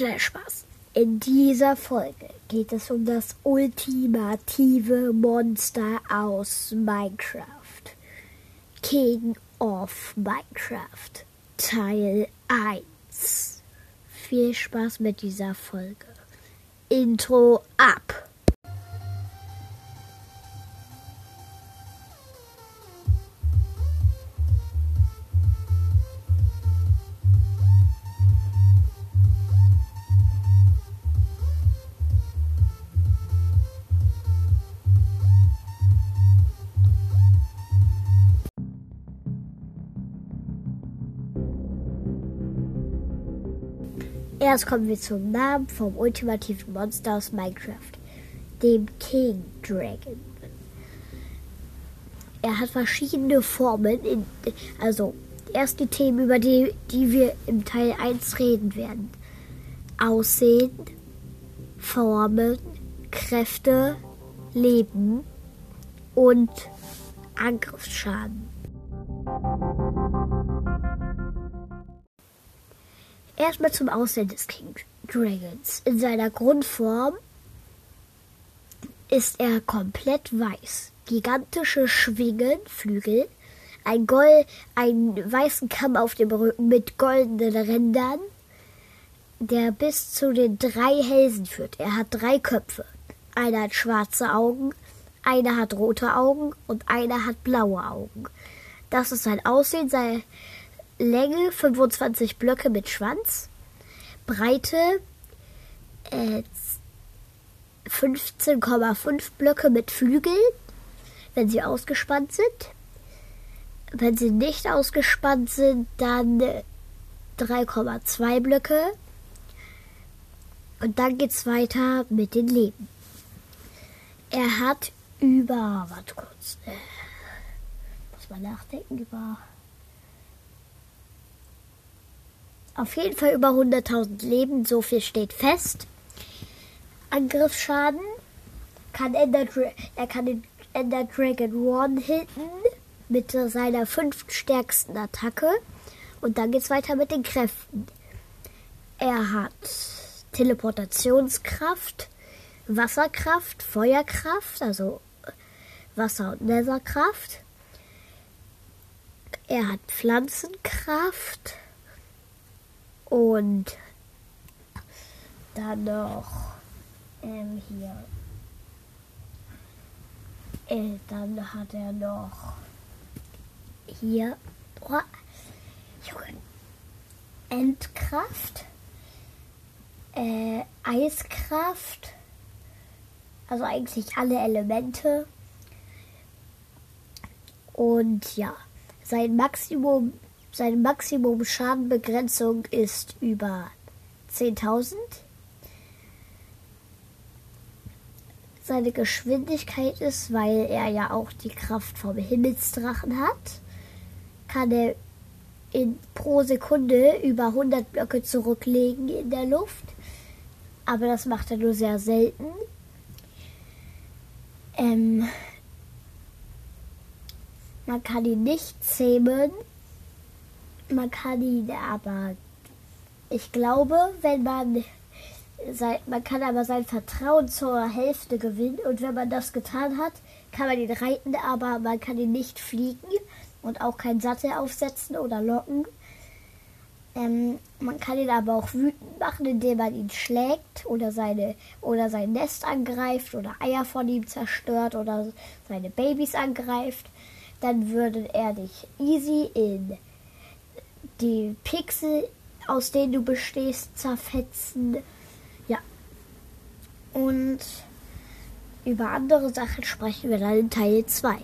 Kleiner Spaß. In dieser Folge geht es um das ultimative Monster aus Minecraft. King of Minecraft. Teil 1. Viel Spaß mit dieser Folge. Intro ab. Erst kommen wir zum Namen vom ultimativen Monster aus Minecraft, dem King Dragon. Er hat verschiedene Formen, in, also erst die Themen, über die, die wir im Teil 1 reden werden. Aussehen, Formen, Kräfte, Leben und Angriffsschaden. Erstmal zum Aussehen des King Dragons. In seiner Grundform ist er komplett weiß. Gigantische Schwingen, Flügel, ein Gold, einen weißen Kamm auf dem Rücken mit goldenen Rändern, der bis zu den drei Hälsen führt. Er hat drei Köpfe. Einer hat schwarze Augen, einer hat rote Augen und einer hat blaue Augen. Das ist sein Aussehen. Sein Länge 25 Blöcke mit Schwanz, Breite äh, 15,5 Blöcke mit Flügeln, wenn sie ausgespannt sind. Wenn sie nicht ausgespannt sind, dann 3,2 Blöcke. Und dann geht's weiter mit den Leben. Er hat über, warte kurz, äh, muss man nachdenken, über Auf jeden Fall über 100.000 Leben, so viel steht fest. Angriffsschaden kann Ender er kann den Ender Dragon One hitten mit seiner fünften stärksten Attacke. Und dann geht's weiter mit den Kräften. Er hat Teleportationskraft, Wasserkraft, Feuerkraft, also Wasser- und Netherkraft. Er hat Pflanzenkraft. Und dann noch ähm, hier. Äh, dann hat er noch hier oh, Endkraft, äh, Eiskraft, also eigentlich alle Elemente. Und ja, sein Maximum seine Maximum Schadenbegrenzung ist über 10.000. Seine Geschwindigkeit ist, weil er ja auch die Kraft vom Himmelsdrachen hat, kann er in, pro Sekunde über 100 Blöcke zurücklegen in der Luft. Aber das macht er nur sehr selten. Ähm, man kann ihn nicht zähmen man kann ihn aber, ich glaube, wenn man sein, man kann aber sein Vertrauen zur Hälfte gewinnen und wenn man das getan hat, kann man ihn reiten, aber man kann ihn nicht fliegen und auch keinen Sattel aufsetzen oder locken. Ähm, man kann ihn aber auch wütend machen, indem man ihn schlägt oder seine oder sein Nest angreift oder Eier von ihm zerstört oder seine Babys angreift. Dann würde er dich easy in die Pixel, aus denen du bestehst, zerfetzen. Ja. Und über andere Sachen sprechen wir dann in Teil 2.